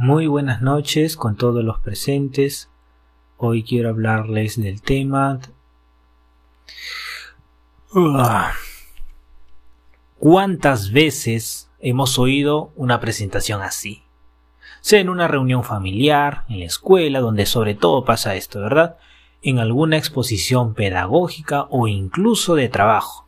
Muy buenas noches con todos los presentes. Hoy quiero hablarles del tema... ¿Cuántas veces hemos oído una presentación así? Sea en una reunión familiar, en la escuela, donde sobre todo pasa esto, ¿verdad? En alguna exposición pedagógica o incluso de trabajo.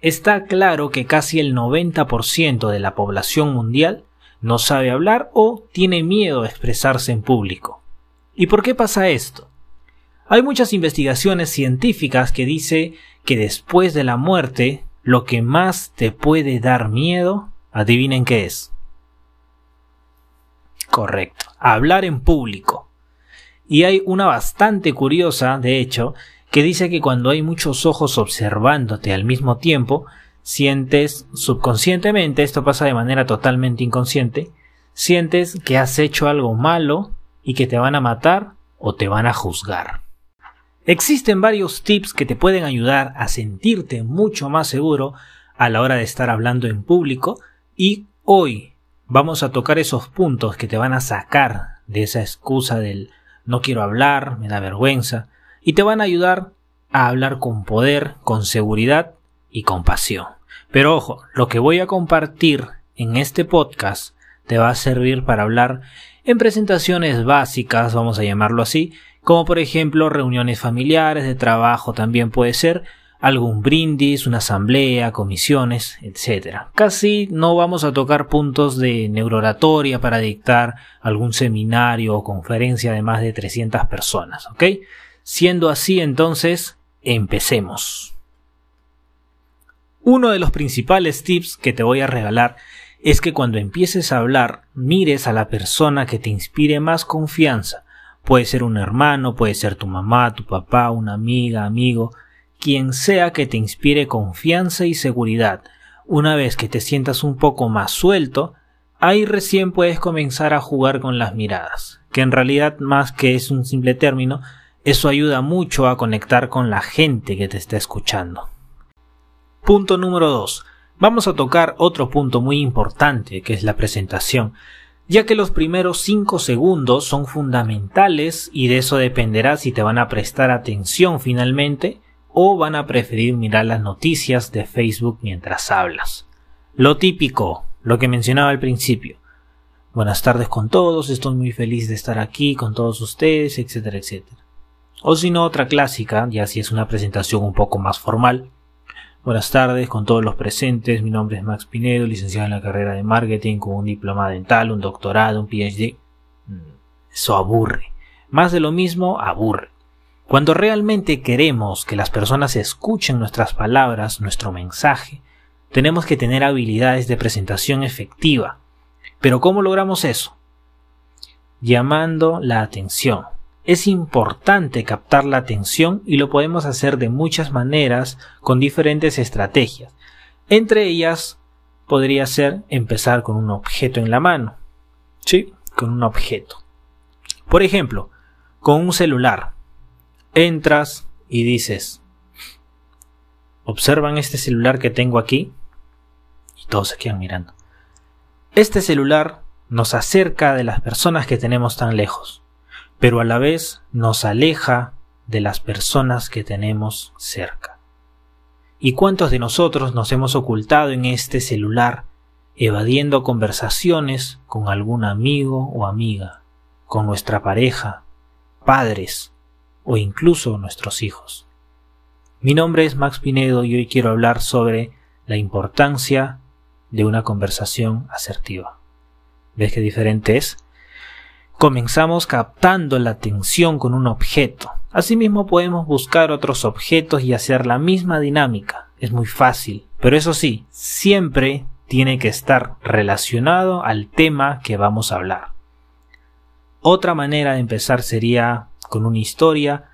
Está claro que casi el 90% de la población mundial no sabe hablar o tiene miedo a expresarse en público. ¿Y por qué pasa esto? Hay muchas investigaciones científicas que dice que después de la muerte lo que más te puede dar miedo, adivinen qué es. Correcto, hablar en público. Y hay una bastante curiosa, de hecho, que dice que cuando hay muchos ojos observándote al mismo tiempo, sientes subconscientemente, esto pasa de manera totalmente inconsciente, sientes que has hecho algo malo y que te van a matar o te van a juzgar. Existen varios tips que te pueden ayudar a sentirte mucho más seguro a la hora de estar hablando en público y hoy vamos a tocar esos puntos que te van a sacar de esa excusa del no quiero hablar, me da vergüenza y te van a ayudar a hablar con poder, con seguridad y compasión. Pero ojo, lo que voy a compartir en este podcast te va a servir para hablar en presentaciones básicas, vamos a llamarlo así, como por ejemplo reuniones familiares, de trabajo también puede ser, algún brindis, una asamblea, comisiones, etc. Casi no vamos a tocar puntos de neurooratoria para dictar algún seminario o conferencia de más de 300 personas, ¿ok? Siendo así, entonces, empecemos. Uno de los principales tips que te voy a regalar es que cuando empieces a hablar mires a la persona que te inspire más confianza. Puede ser un hermano, puede ser tu mamá, tu papá, una amiga, amigo, quien sea que te inspire confianza y seguridad. Una vez que te sientas un poco más suelto, ahí recién puedes comenzar a jugar con las miradas, que en realidad más que es un simple término, eso ayuda mucho a conectar con la gente que te está escuchando. Punto número 2. Vamos a tocar otro punto muy importante que es la presentación, ya que los primeros 5 segundos son fundamentales y de eso dependerá si te van a prestar atención finalmente o van a preferir mirar las noticias de Facebook mientras hablas. Lo típico, lo que mencionaba al principio. Buenas tardes con todos, estoy muy feliz de estar aquí con todos ustedes, etcétera, etcétera. O si no, otra clásica, ya si es una presentación un poco más formal. Buenas tardes con todos los presentes, mi nombre es Max Pinedo, licenciado en la carrera de marketing con un diploma dental, un doctorado, un PhD. Mm, eso aburre. Más de lo mismo, aburre. Cuando realmente queremos que las personas escuchen nuestras palabras, nuestro mensaje, tenemos que tener habilidades de presentación efectiva. Pero ¿cómo logramos eso? Llamando la atención. Es importante captar la atención y lo podemos hacer de muchas maneras con diferentes estrategias. Entre ellas podría ser empezar con un objeto en la mano. Sí, con un objeto. Por ejemplo, con un celular. Entras y dices, ¿observan este celular que tengo aquí? Y todos se quedan mirando. Este celular nos acerca de las personas que tenemos tan lejos pero a la vez nos aleja de las personas que tenemos cerca. ¿Y cuántos de nosotros nos hemos ocultado en este celular, evadiendo conversaciones con algún amigo o amiga, con nuestra pareja, padres o incluso nuestros hijos? Mi nombre es Max Pinedo y hoy quiero hablar sobre la importancia de una conversación asertiva. ¿Ves qué diferente es? Comenzamos captando la atención con un objeto. Asimismo podemos buscar otros objetos y hacer la misma dinámica. Es muy fácil, pero eso sí, siempre tiene que estar relacionado al tema que vamos a hablar. Otra manera de empezar sería con una historia,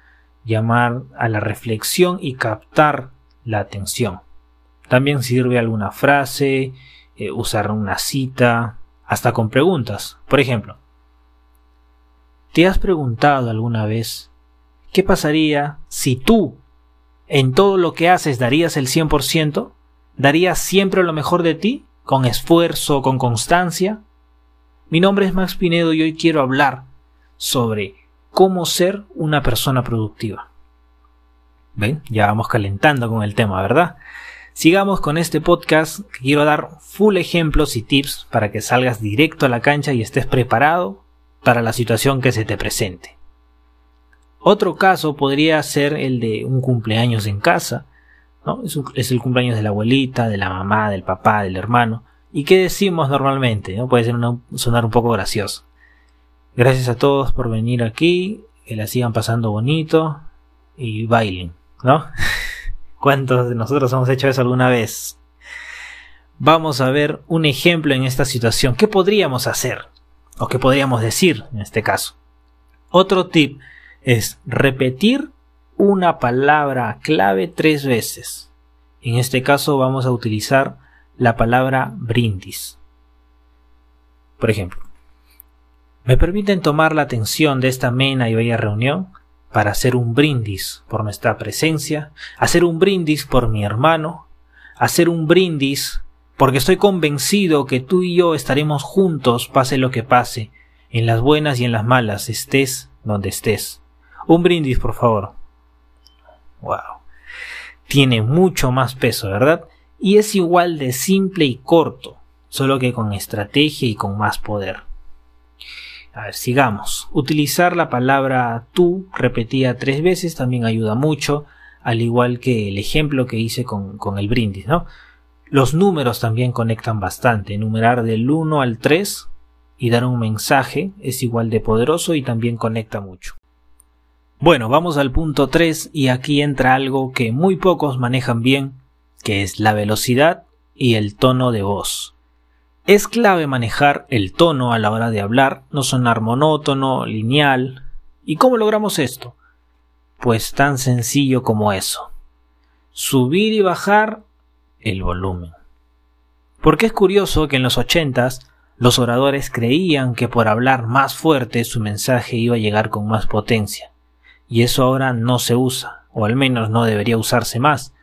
llamar a la reflexión y captar la atención. También sirve alguna frase, eh, usar una cita, hasta con preguntas. Por ejemplo, ¿Te has preguntado alguna vez qué pasaría si tú en todo lo que haces darías el 100%? ¿Darías siempre lo mejor de ti? ¿Con esfuerzo, con constancia? Mi nombre es Max Pinedo y hoy quiero hablar sobre cómo ser una persona productiva. ¿Ven? Ya vamos calentando con el tema, ¿verdad? Sigamos con este podcast que quiero dar full ejemplos y tips para que salgas directo a la cancha y estés preparado para la situación que se te presente. Otro caso podría ser el de un cumpleaños en casa, ¿no? Es, el cumpleaños de la abuelita, de la mamá, del papá, del hermano. ¿Y qué decimos normalmente? ¿no? Puede ser sonar un poco gracioso. Gracias a todos por venir aquí, que la sigan pasando bonito y bailen, ¿no? ¿Cuántos de nosotros hemos hecho eso alguna vez? Vamos a ver un ejemplo en esta situación. ¿Qué podríamos hacer? ¿O qué podríamos decir en este caso? Otro tip es repetir una palabra clave tres veces. En este caso vamos a utilizar la palabra brindis. Por ejemplo, ¿me permiten tomar la atención de esta amena y bella reunión? para hacer un brindis por nuestra presencia, hacer un brindis por mi hermano, hacer un brindis porque estoy convencido que tú y yo estaremos juntos pase lo que pase, en las buenas y en las malas, estés donde estés. Un brindis, por favor. Wow. Tiene mucho más peso, ¿verdad? Y es igual de simple y corto, solo que con estrategia y con más poder. A ver, sigamos. Utilizar la palabra tú repetida tres veces también ayuda mucho, al igual que el ejemplo que hice con, con el brindis, ¿no? Los números también conectan bastante. Numerar del 1 al 3 y dar un mensaje es igual de poderoso y también conecta mucho. Bueno, vamos al punto 3 y aquí entra algo que muy pocos manejan bien, que es la velocidad y el tono de voz. Es clave manejar el tono a la hora de hablar, no sonar monótono, lineal. ¿Y cómo logramos esto? Pues tan sencillo como eso. Subir y bajar el volumen. Porque es curioso que en los ochentas los oradores creían que por hablar más fuerte su mensaje iba a llegar con más potencia. Y eso ahora no se usa, o al menos no debería usarse más,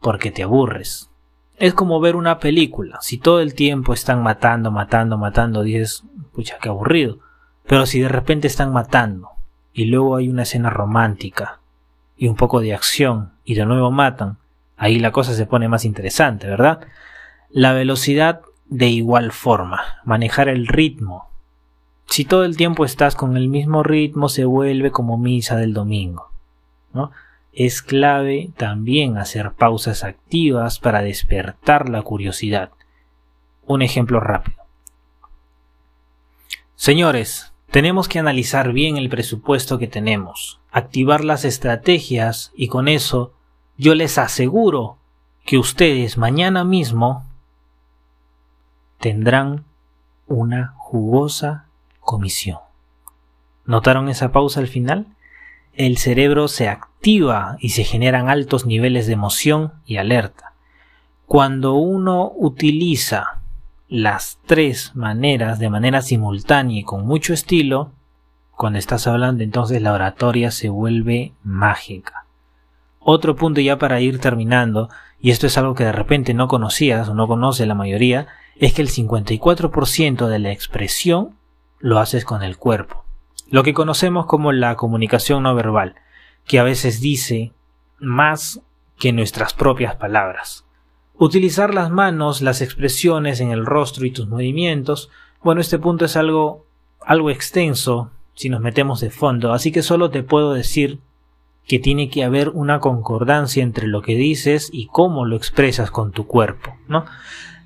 porque te aburres. Es como ver una película. Si todo el tiempo están matando, matando, matando, dices, pucha, qué aburrido. Pero si de repente están matando y luego hay una escena romántica y un poco de acción y de nuevo matan, ahí la cosa se pone más interesante, ¿verdad? La velocidad de igual forma, manejar el ritmo. Si todo el tiempo estás con el mismo ritmo, se vuelve como misa del domingo, es clave también hacer pausas activas para despertar la curiosidad. Un ejemplo rápido. Señores, tenemos que analizar bien el presupuesto que tenemos, activar las estrategias y con eso yo les aseguro que ustedes mañana mismo tendrán una jugosa comisión. ¿Notaron esa pausa al final? el cerebro se activa y se generan altos niveles de emoción y alerta. Cuando uno utiliza las tres maneras de manera simultánea y con mucho estilo, cuando estás hablando entonces la oratoria se vuelve mágica. Otro punto ya para ir terminando, y esto es algo que de repente no conocías o no conoce la mayoría, es que el 54% de la expresión lo haces con el cuerpo lo que conocemos como la comunicación no verbal, que a veces dice más que nuestras propias palabras. Utilizar las manos, las expresiones en el rostro y tus movimientos, bueno, este punto es algo algo extenso si nos metemos de fondo, así que solo te puedo decir que tiene que haber una concordancia entre lo que dices y cómo lo expresas con tu cuerpo, ¿no?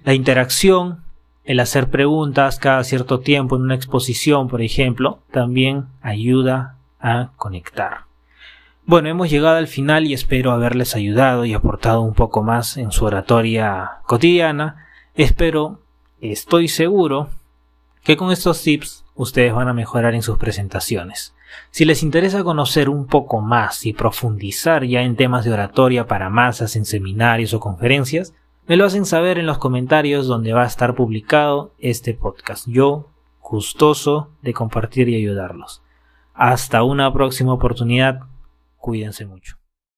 La interacción el hacer preguntas cada cierto tiempo en una exposición, por ejemplo, también ayuda a conectar. Bueno, hemos llegado al final y espero haberles ayudado y aportado un poco más en su oratoria cotidiana. Espero, estoy seguro, que con estos tips ustedes van a mejorar en sus presentaciones. Si les interesa conocer un poco más y profundizar ya en temas de oratoria para masas en seminarios o conferencias, me lo hacen saber en los comentarios donde va a estar publicado este podcast. Yo, gustoso de compartir y ayudarlos. Hasta una próxima oportunidad. Cuídense mucho.